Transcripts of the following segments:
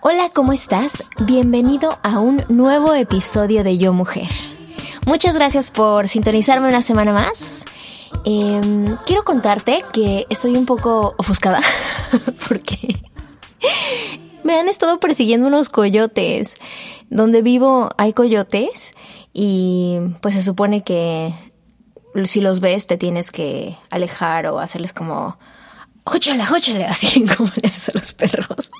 Hola, ¿cómo estás? Bienvenido a un nuevo episodio de Yo Mujer. Muchas gracias por sintonizarme una semana más. Em, quiero contarte que estoy un poco ofuscada porque me han estado persiguiendo unos coyotes. Donde vivo hay coyotes y pues se supone que si los ves te tienes que alejar o hacerles como ¡Jóchale, jóchale! Así como le haces a los perros.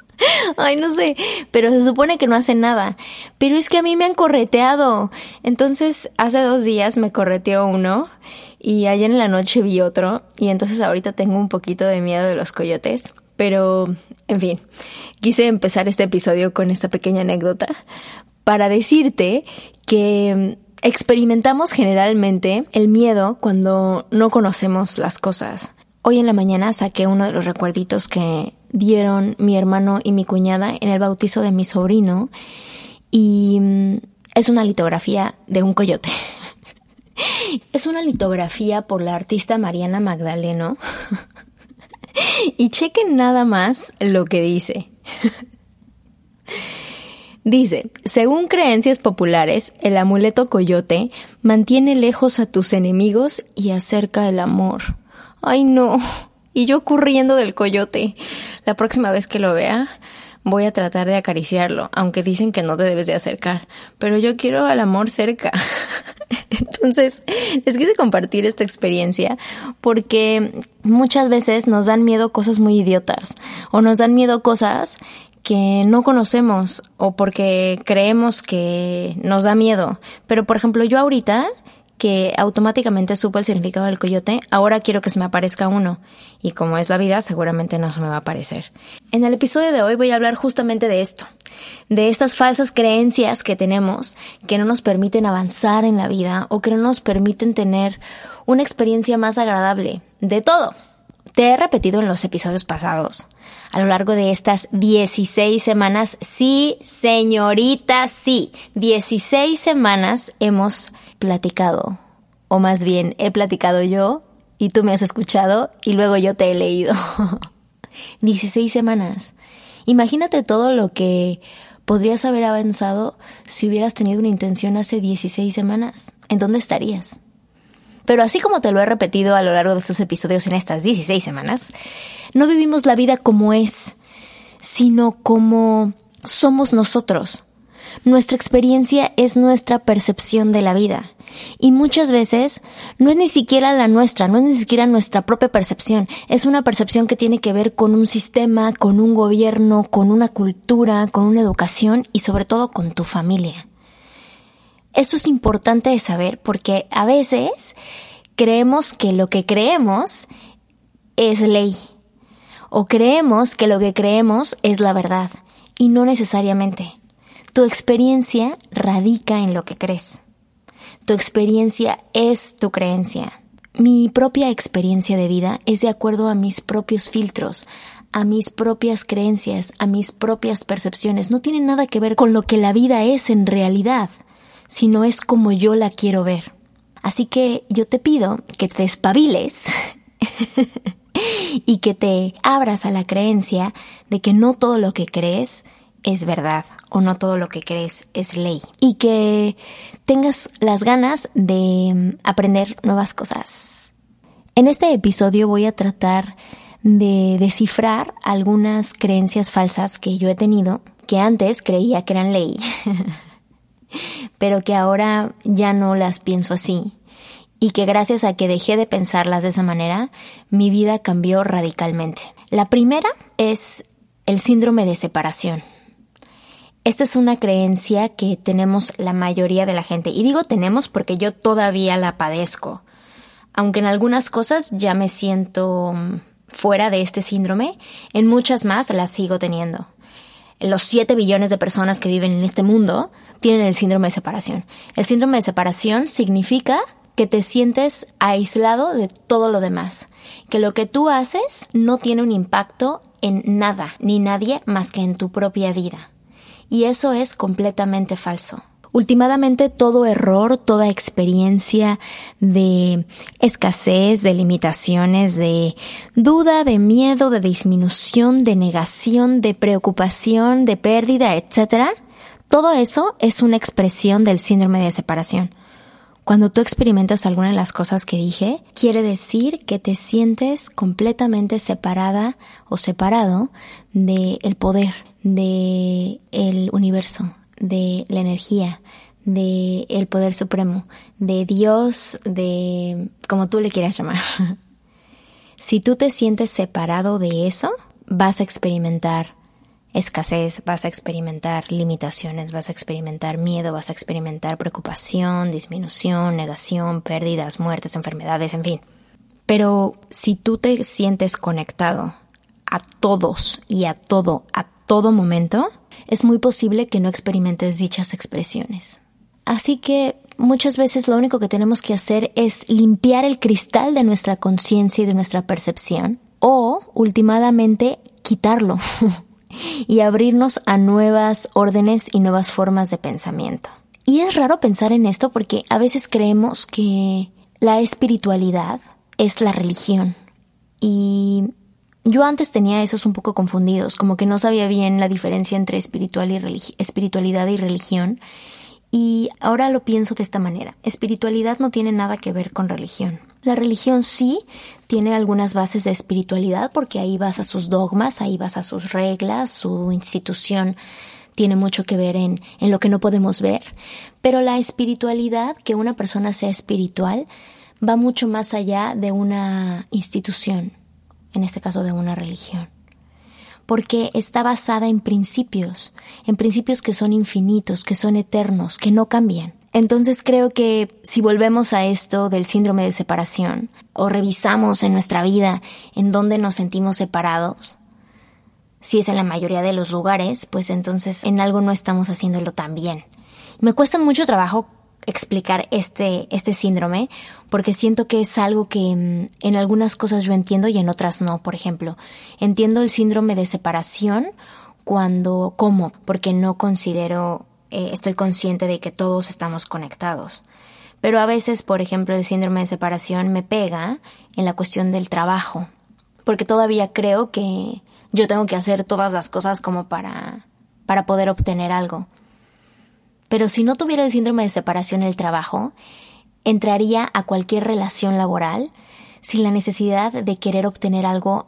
Ay, no sé, pero se supone que no hacen nada. Pero es que a mí me han correteado. Entonces, hace dos días me correteó uno y ayer en la noche vi otro y entonces ahorita tengo un poquito de miedo de los coyotes. Pero, en fin, quise empezar este episodio con esta pequeña anécdota para decirte que experimentamos generalmente el miedo cuando no conocemos las cosas. Hoy en la mañana saqué uno de los recuerditos que dieron mi hermano y mi cuñada en el bautizo de mi sobrino y mm, es una litografía de un coyote. es una litografía por la artista Mariana Magdaleno. y chequen nada más lo que dice. Dice, según creencias populares, el amuleto coyote mantiene lejos a tus enemigos y acerca el amor. Ay, no. Y yo corriendo del coyote. La próxima vez que lo vea, voy a tratar de acariciarlo, aunque dicen que no te debes de acercar. Pero yo quiero al amor cerca. Entonces, les quise compartir esta experiencia porque muchas veces nos dan miedo cosas muy idiotas o nos dan miedo cosas que no conocemos o porque creemos que nos da miedo. Pero, por ejemplo, yo ahorita que automáticamente supo el significado del coyote, ahora quiero que se me aparezca uno. Y como es la vida, seguramente no se me va a aparecer. En el episodio de hoy voy a hablar justamente de esto, de estas falsas creencias que tenemos que no nos permiten avanzar en la vida o que no nos permiten tener una experiencia más agradable. De todo. Te he repetido en los episodios pasados, a lo largo de estas 16 semanas, sí, señorita, sí, 16 semanas hemos platicado, o más bien he platicado yo y tú me has escuchado y luego yo te he leído. 16 semanas. Imagínate todo lo que podrías haber avanzado si hubieras tenido una intención hace 16 semanas. ¿En dónde estarías? Pero así como te lo he repetido a lo largo de estos episodios en estas 16 semanas, no vivimos la vida como es, sino como somos nosotros. Nuestra experiencia es nuestra percepción de la vida. Y muchas veces no es ni siquiera la nuestra, no es ni siquiera nuestra propia percepción, es una percepción que tiene que ver con un sistema, con un gobierno, con una cultura, con una educación y sobre todo con tu familia. Esto es importante de saber porque a veces creemos que lo que creemos es ley o creemos que lo que creemos es la verdad y no necesariamente. Tu experiencia radica en lo que crees. Tu experiencia es tu creencia. Mi propia experiencia de vida es de acuerdo a mis propios filtros, a mis propias creencias, a mis propias percepciones. No tiene nada que ver con lo que la vida es en realidad sino es como yo la quiero ver. Así que yo te pido que te despabiles y que te abras a la creencia de que no todo lo que crees es verdad o no todo lo que crees es ley y que tengas las ganas de aprender nuevas cosas. En este episodio voy a tratar de descifrar algunas creencias falsas que yo he tenido, que antes creía que eran ley, pero que ahora ya no las pienso así. Y que gracias a que dejé de pensarlas de esa manera, mi vida cambió radicalmente. La primera es el síndrome de separación. Esta es una creencia que tenemos la mayoría de la gente. Y digo tenemos porque yo todavía la padezco. Aunque en algunas cosas ya me siento mm, fuera de este síndrome, en muchas más la sigo teniendo. Los 7 billones de personas que viven en este mundo tienen el síndrome de separación. El síndrome de separación significa que te sientes aislado de todo lo demás, que lo que tú haces no tiene un impacto en nada ni nadie más que en tu propia vida. Y eso es completamente falso. Últimamente todo error, toda experiencia de escasez, de limitaciones, de duda, de miedo, de disminución, de negación, de preocupación, de pérdida, etc., todo eso es una expresión del síndrome de separación. Cuando tú experimentas alguna de las cosas que dije, quiere decir que te sientes completamente separada o separado del el poder, de el universo, de la energía, de el poder supremo, de Dios, de como tú le quieras llamar. si tú te sientes separado de eso, vas a experimentar escasez, vas a experimentar limitaciones, vas a experimentar miedo, vas a experimentar preocupación, disminución, negación, pérdidas, muertes, enfermedades, en fin. Pero si tú te sientes conectado a todos y a todo, a todo momento, es muy posible que no experimentes dichas expresiones. Así que muchas veces lo único que tenemos que hacer es limpiar el cristal de nuestra conciencia y de nuestra percepción o, últimamente, quitarlo y abrirnos a nuevas órdenes y nuevas formas de pensamiento. Y es raro pensar en esto porque a veces creemos que la espiritualidad es la religión. Y yo antes tenía esos un poco confundidos, como que no sabía bien la diferencia entre espiritual y espiritualidad y religión. Y ahora lo pienso de esta manera. Espiritualidad no tiene nada que ver con religión. La religión sí tiene algunas bases de espiritualidad porque ahí vas a sus dogmas, ahí vas a sus reglas, su institución tiene mucho que ver en, en lo que no podemos ver, pero la espiritualidad, que una persona sea espiritual, va mucho más allá de una institución, en este caso de una religión porque está basada en principios, en principios que son infinitos, que son eternos, que no cambian. Entonces creo que si volvemos a esto del síndrome de separación o revisamos en nuestra vida en dónde nos sentimos separados, si es en la mayoría de los lugares, pues entonces en algo no estamos haciéndolo tan bien. Me cuesta mucho trabajo explicar este, este síndrome porque siento que es algo que mm, en algunas cosas yo entiendo y en otras no. Por ejemplo, entiendo el síndrome de separación cuando como, porque no considero eh, estoy consciente de que todos estamos conectados. Pero a veces, por ejemplo, el síndrome de separación me pega en la cuestión del trabajo, porque todavía creo que yo tengo que hacer todas las cosas como para, para poder obtener algo. Pero si no tuviera el síndrome de separación en el trabajo, entraría a cualquier relación laboral sin la necesidad de querer obtener algo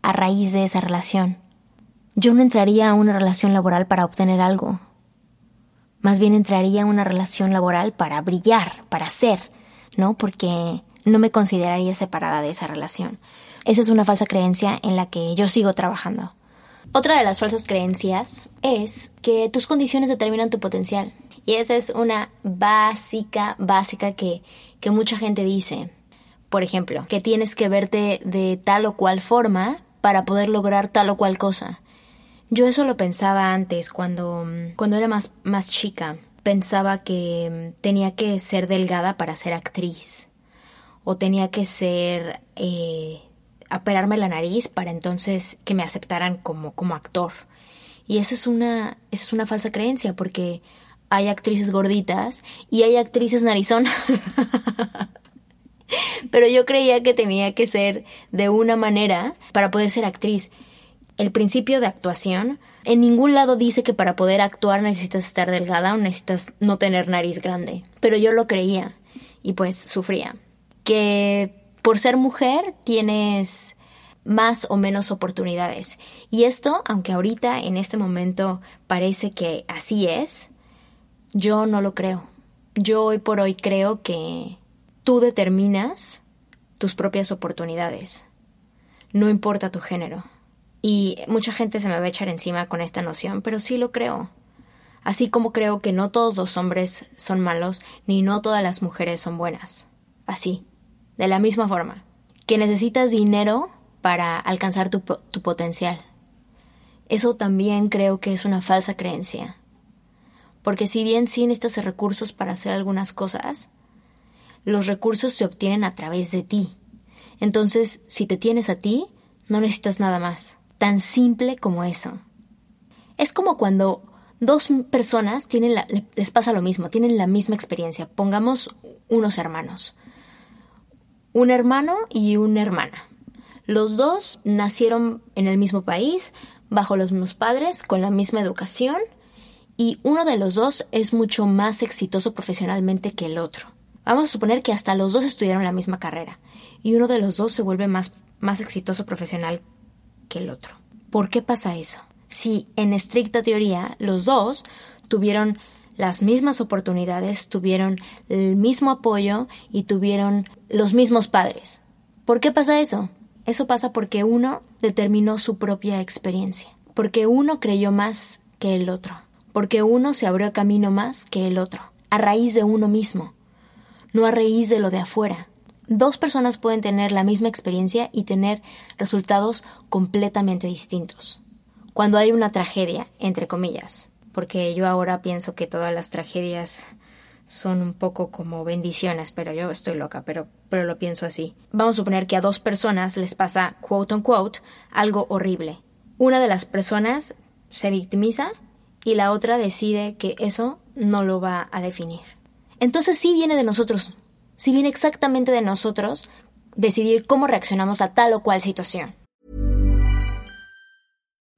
a raíz de esa relación. Yo no entraría a una relación laboral para obtener algo, más bien entraría a una relación laboral para brillar, para ser, ¿no? Porque no me consideraría separada de esa relación. Esa es una falsa creencia en la que yo sigo trabajando. Otra de las falsas creencias es que tus condiciones determinan tu potencial. Y esa es una básica, básica que, que mucha gente dice. Por ejemplo, que tienes que verte de tal o cual forma para poder lograr tal o cual cosa. Yo eso lo pensaba antes, cuando, cuando era más, más chica. Pensaba que tenía que ser delgada para ser actriz. O tenía que ser... Eh, operarme la nariz para entonces que me aceptaran como, como actor. Y esa es una, esa es una falsa creencia, porque hay actrices gorditas y hay actrices narizonas. Pero yo creía que tenía que ser de una manera para poder ser actriz el principio de actuación, en ningún lado dice que para poder actuar necesitas estar delgada o necesitas no tener nariz grande. Pero yo lo creía y pues sufría. Que por ser mujer tienes más o menos oportunidades. Y esto, aunque ahorita en este momento parece que así es, yo no lo creo. Yo hoy por hoy creo que tú determinas tus propias oportunidades. No importa tu género. Y mucha gente se me va a echar encima con esta noción, pero sí lo creo. Así como creo que no todos los hombres son malos, ni no todas las mujeres son buenas. Así, de la misma forma. Que necesitas dinero para alcanzar tu, potencial. Eso también creo que es una falsa creencia. Porque si bien sí necesitas recursos para hacer algunas cosas, los recursos se obtienen a través de ti. Entonces, si te tienes a ti, no necesitas nada más. Tan simple como eso. Es como cuando dos personas tienen les pasa lo mismo, tienen la misma experiencia. Pongamos unos hermanos. Un hermano y una hermana. Los dos nacieron en el mismo país, bajo los mismos padres, con la misma educación, y uno de los dos es mucho más exitoso profesionalmente que el otro. Vamos a suponer que hasta los dos estudiaron la misma carrera, y uno de los dos se vuelve más, más exitoso profesional el otro. ¿Por qué pasa eso? Si en estricta teoría los dos tuvieron las mismas oportunidades, tuvieron el mismo apoyo y tuvieron los mismos padres. ¿Por qué pasa eso? Eso pasa porque uno determinó su propia experiencia, porque uno creyó más que el otro, porque uno se abrió camino más que el otro, a raíz de uno mismo, no a raíz de lo de afuera. Dos personas pueden tener la misma experiencia y tener resultados completamente distintos. Cuando hay una tragedia, entre comillas, porque yo ahora pienso que todas las tragedias son un poco como bendiciones, pero yo estoy loca, pero, pero lo pienso así. Vamos a suponer que a dos personas les pasa, quote unquote, algo horrible. Una de las personas se victimiza y la otra decide que eso no lo va a definir. Entonces sí viene de nosotros, sí viene exactamente de nosotros decidir cómo reaccionamos a tal o cual situación.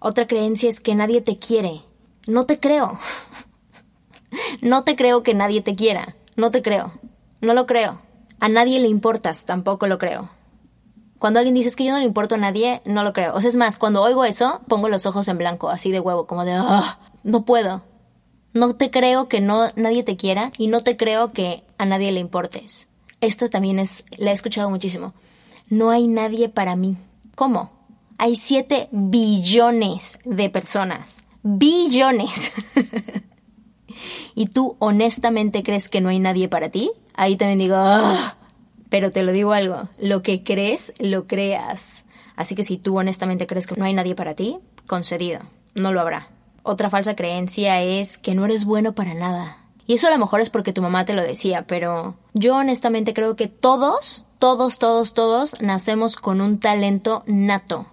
Otra creencia es que nadie te quiere. No te creo. No te creo que nadie te quiera. No te creo. No lo creo. A nadie le importas. Tampoco lo creo. Cuando alguien dice que yo no le importo a nadie, no lo creo. O sea, es más, cuando oigo eso, pongo los ojos en blanco, así de huevo, como de, ah, no puedo. No te creo que no nadie te quiera y no te creo que a nadie le importes. Esta también es, la he escuchado muchísimo. No hay nadie para mí. ¿Cómo? Hay 7 billones de personas. Billones. ¿Y tú honestamente crees que no hay nadie para ti? Ahí también digo, ah". pero te lo digo algo, lo que crees, lo creas. Así que si tú honestamente crees que no hay nadie para ti, concedido, no lo habrá. Otra falsa creencia es que no eres bueno para nada. Y eso a lo mejor es porque tu mamá te lo decía, pero yo honestamente creo que todos, todos, todos, todos nacemos con un talento nato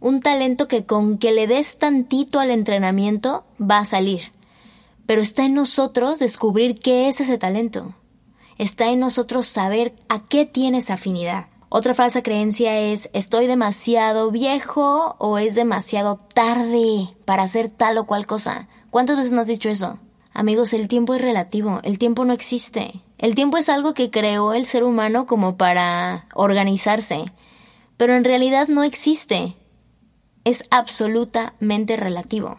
un talento que con que le des tantito al entrenamiento va a salir. Pero está en nosotros descubrir qué es ese talento. Está en nosotros saber a qué tienes afinidad. Otra falsa creencia es estoy demasiado viejo o es demasiado tarde para hacer tal o cual cosa. ¿Cuántas veces nos has dicho eso? Amigos, el tiempo es relativo, el tiempo no existe. El tiempo es algo que creó el ser humano como para organizarse, pero en realidad no existe es absolutamente relativo.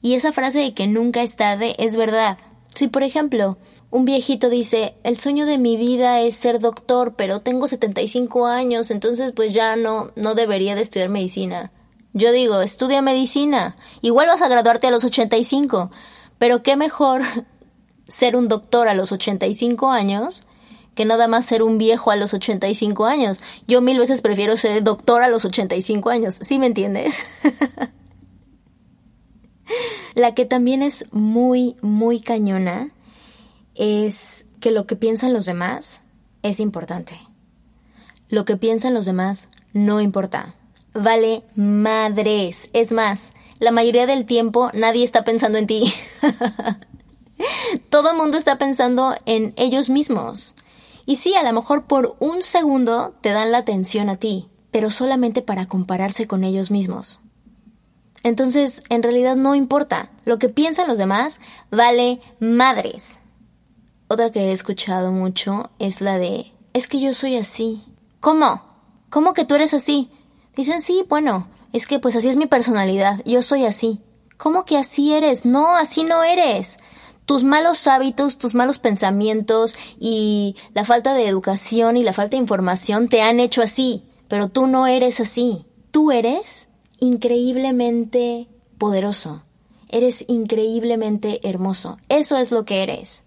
Y esa frase de que nunca es tarde es verdad. Si, por ejemplo, un viejito dice, el sueño de mi vida es ser doctor, pero tengo 75 años, entonces pues ya no, no debería de estudiar medicina. Yo digo, estudia medicina. Igual vas a graduarte a los 85, pero qué mejor ser un doctor a los 85 años que nada más ser un viejo a los 85 años. Yo mil veces prefiero ser doctor a los 85 años. ¿Sí me entiendes? La que también es muy, muy cañona es que lo que piensan los demás es importante. Lo que piensan los demás no importa. Vale madres. Es más, la mayoría del tiempo nadie está pensando en ti. Todo el mundo está pensando en ellos mismos. Y sí, a lo mejor por un segundo te dan la atención a ti, pero solamente para compararse con ellos mismos. Entonces, en realidad no importa. Lo que piensan los demás vale madres. Otra que he escuchado mucho es la de, es que yo soy así. ¿Cómo? ¿Cómo que tú eres así? Dicen, sí, bueno, es que pues así es mi personalidad, yo soy así. ¿Cómo que así eres? No, así no eres. Tus malos hábitos, tus malos pensamientos y la falta de educación y la falta de información te han hecho así, pero tú no eres así. Tú eres increíblemente poderoso. Eres increíblemente hermoso. Eso es lo que eres.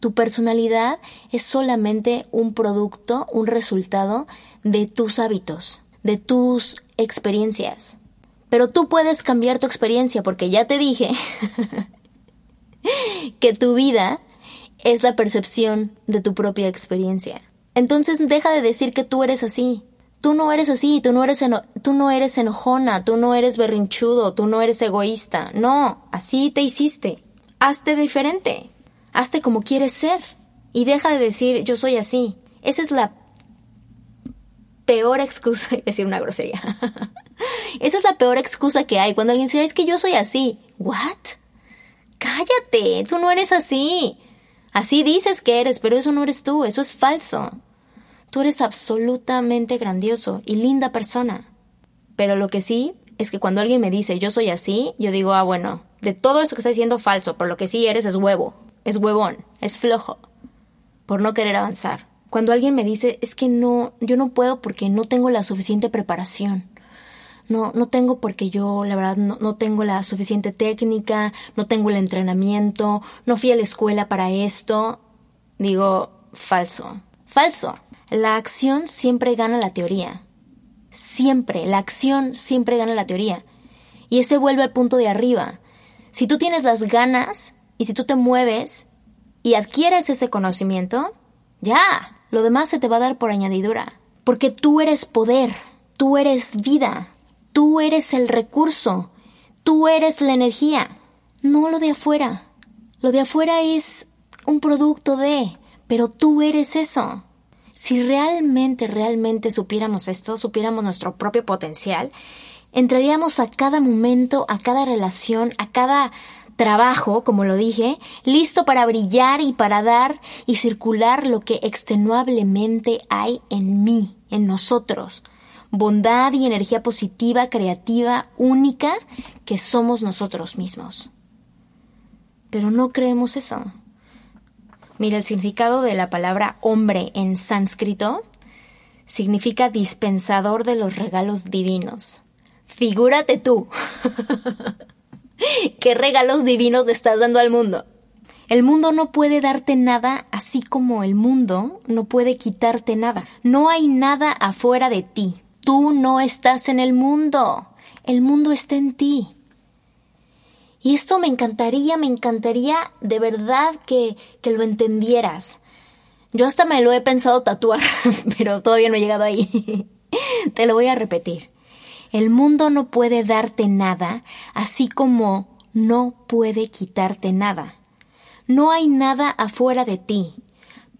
Tu personalidad es solamente un producto, un resultado de tus hábitos, de tus experiencias. Pero tú puedes cambiar tu experiencia porque ya te dije que tu vida es la percepción de tu propia experiencia. Entonces deja de decir que tú eres así. Tú no eres así, tú no eres, tú no eres enojona, tú no eres berrinchudo, tú no eres egoísta. No, así te hiciste. Hazte diferente. Hazte como quieres ser. Y deja de decir yo soy así. Esa es la peor excusa, decir una grosería. Esa es la peor excusa que hay cuando alguien dice, es que yo soy así. ¿What? Cállate, tú no eres así. Así dices que eres, pero eso no eres tú, eso es falso. Tú eres absolutamente grandioso y linda persona. Pero lo que sí es que cuando alguien me dice yo soy así, yo digo, ah, bueno, de todo eso que está diciendo falso, por lo que sí eres es huevo, es huevón, es flojo, por no querer avanzar. Cuando alguien me dice, es que no, yo no puedo porque no tengo la suficiente preparación. No, no tengo porque yo, la verdad, no, tengo la suficiente técnica, no tengo el entrenamiento, no fui a la escuela para esto. Digo, falso, falso. La acción siempre gana la teoría. Siempre, la acción siempre gana la teoría. Y ese vuelve al punto de arriba. Si tú tienes las ganas y si tú te mueves y adquieres ese conocimiento, ya, lo demás se te va a dar por añadidura. Porque tú eres poder, tú eres vida, tú eres el recurso, tú eres la energía, no lo de afuera. Lo de afuera es un producto de, pero tú eres eso. Si realmente, realmente supiéramos esto, supiéramos nuestro propio potencial, entraríamos a cada momento, a cada relación, a cada trabajo, como lo dije, listo para brillar y para dar y circular lo que extenuablemente hay en mí, en nosotros. Bondad y energía positiva, creativa, única, que somos nosotros mismos. Pero no creemos eso. Mira, el significado de la palabra hombre en sánscrito significa dispensador de los regalos divinos. Figúrate tú. ¿Qué regalos divinos le estás dando al mundo? El mundo no puede darte nada, así como el mundo no puede quitarte nada. No hay nada afuera de ti. Tú no estás en el mundo. El mundo está en ti. Y esto me encantaría, me encantaría de verdad que, que lo entendieras. Yo hasta me lo he pensado tatuar, pero todavía no he llegado ahí. Te lo voy a repetir. El mundo no puede darte nada, así como no puede quitarte nada. No hay nada afuera de ti.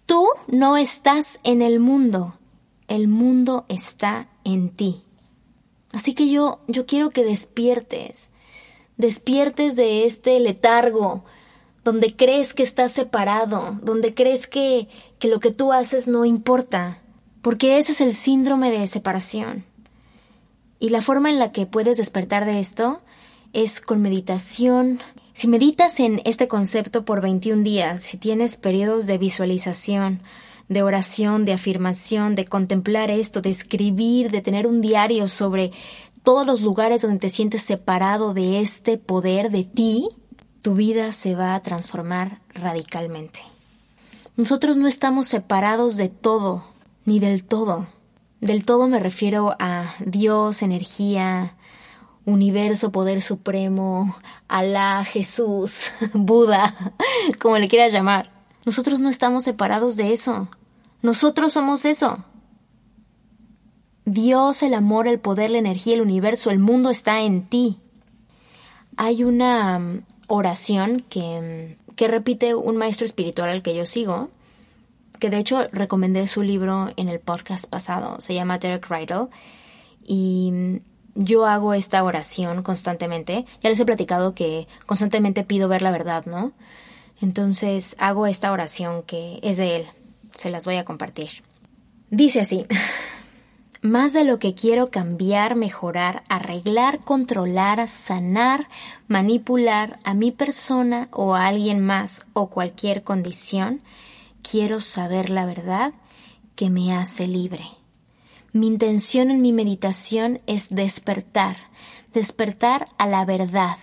Tú no estás en el mundo. El mundo está en ti. Así que yo, yo quiero que despiertes despiertes de este letargo, donde crees que estás separado, donde crees que, que lo que tú haces no importa, porque ese es el síndrome de separación. Y la forma en la que puedes despertar de esto es con meditación. Si meditas en este concepto por 21 días, si tienes periodos de visualización, de oración, de afirmación, de contemplar esto, de escribir, de tener un diario sobre todos los lugares donde te sientes separado de este poder de ti, tu vida se va a transformar radicalmente. Nosotros no estamos separados de todo, ni del todo. Del todo me refiero a Dios, energía, universo, poder supremo, Alá, Jesús, Buda, como le quieras llamar. Nosotros no estamos separados de eso. Nosotros somos eso. Dios, el amor, el poder, la energía, el universo, el mundo está en ti. Hay una mm, oración que, mm, que repite un maestro espiritual al que yo sigo, que de hecho recomendé su libro en el podcast pasado, se llama Derek Rydell, y mm, yo hago esta oración constantemente. Ya les he platicado que constantemente pido ver la verdad, ¿no? Entonces hago esta oración que es de él. Se las voy a compartir. Dice así. Más de lo que quiero cambiar, mejorar, arreglar, controlar, sanar, manipular a mi persona o a alguien más o cualquier condición, quiero saber la verdad que me hace libre. Mi intención en mi meditación es despertar, despertar a la verdad,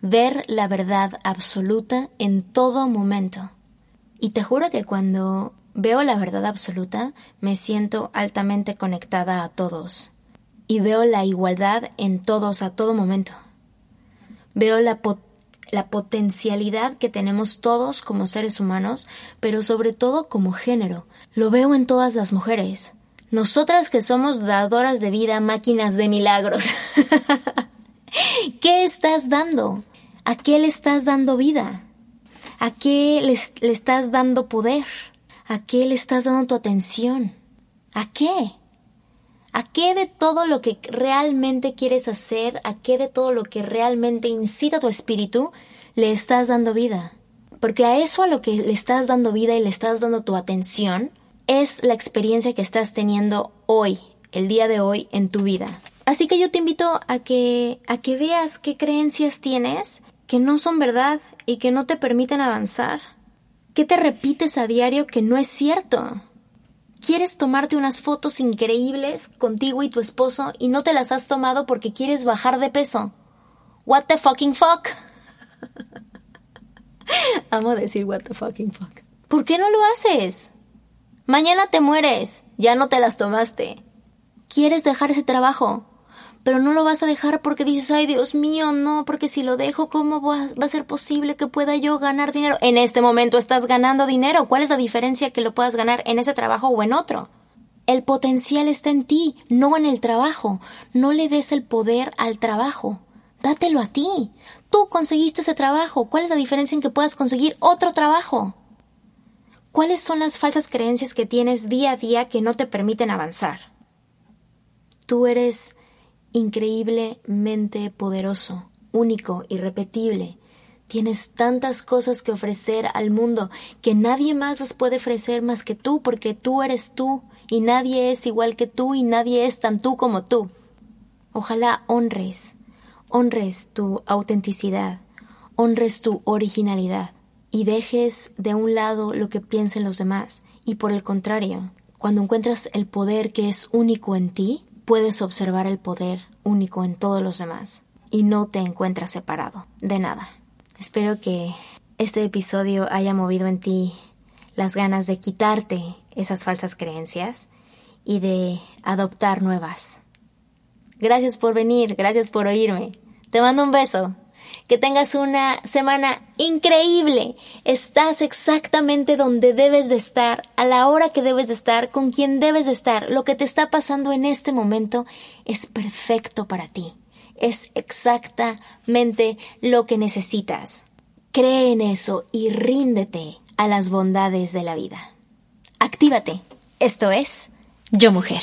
ver la verdad absoluta en todo momento. Y te juro que cuando veo la verdad absoluta, me siento altamente conectada a todos. Y veo la igualdad en todos a todo momento. Veo la, la potencialidad que tenemos todos como seres humanos, pero sobre todo como género. Lo veo en todas las mujeres. Nosotras que somos dadoras de vida, máquinas de milagros. ¿Qué estás dando? ¿A qué le estás dando vida? ¿A qué le, estás dando poder? ¿A qué le estás dando tu atención? ¿A qué? ¿A qué de todo lo que realmente quieres hacer, a qué de todo lo que realmente incita tu espíritu, le estás dando vida? Porque a eso a lo que le estás dando vida y le estás dando tu atención, es la experiencia que estás teniendo hoy, el día de hoy en tu vida. Así que yo te invito a que a que veas qué creencias tienes que no son verdad y que no te permiten avanzar. ¿Qué te repites a diario que no es cierto? ¿Quieres tomarte unas fotos increíbles contigo y tu esposo y no te las has tomado porque quieres bajar de peso? What the fucking fuck? Amo decir what the fucking fuck. ¿Por qué no lo haces? Mañana te mueres, ya no te las tomaste. Quieres dejar ese trabajo, pero no lo vas a dejar porque dices, ay Dios mío, no, porque si lo dejo, ¿cómo va, a ser posible que pueda yo ganar dinero? En este momento estás ganando dinero. ¿Cuál es la diferencia que lo puedas ganar en ese trabajo o en otro? El potencial está en ti, no en el trabajo. No le des el poder al trabajo. Dátelo a ti. Tú conseguiste ese trabajo. ¿Cuál es la diferencia en que puedas conseguir otro trabajo? ¿Cuáles son las falsas creencias que tienes día a día que no te permiten avanzar? Tú eres increíblemente poderoso, único, irrepetible. Tienes tantas cosas que ofrecer al mundo que nadie más las puede ofrecer más que tú porque tú eres tú y nadie es igual que tú y nadie es tan tú como tú. Ojalá honres, honres tu autenticidad, honres tu originalidad y dejes de un lado lo que piensen los demás. Y por el contrario, cuando encuentras el poder que es único en ti, puedes observar el poder único en todos los demás y no te encuentras separado de nada. Espero que este episodio haya movido en ti las ganas de quitarte esas falsas creencias y de adoptar nuevas. Gracias por venir, gracias por oírme. Te mando un beso que tengas una semana increíble. Estás exactamente donde debes de estar, a la hora que debes de estar, con quien debes de estar. Lo que te está pasando en este momento es perfecto para ti. Es exactamente lo que necesitas. Cree en eso y ríndete a las bondades de la vida. Actívate. Esto es Yo Mujer.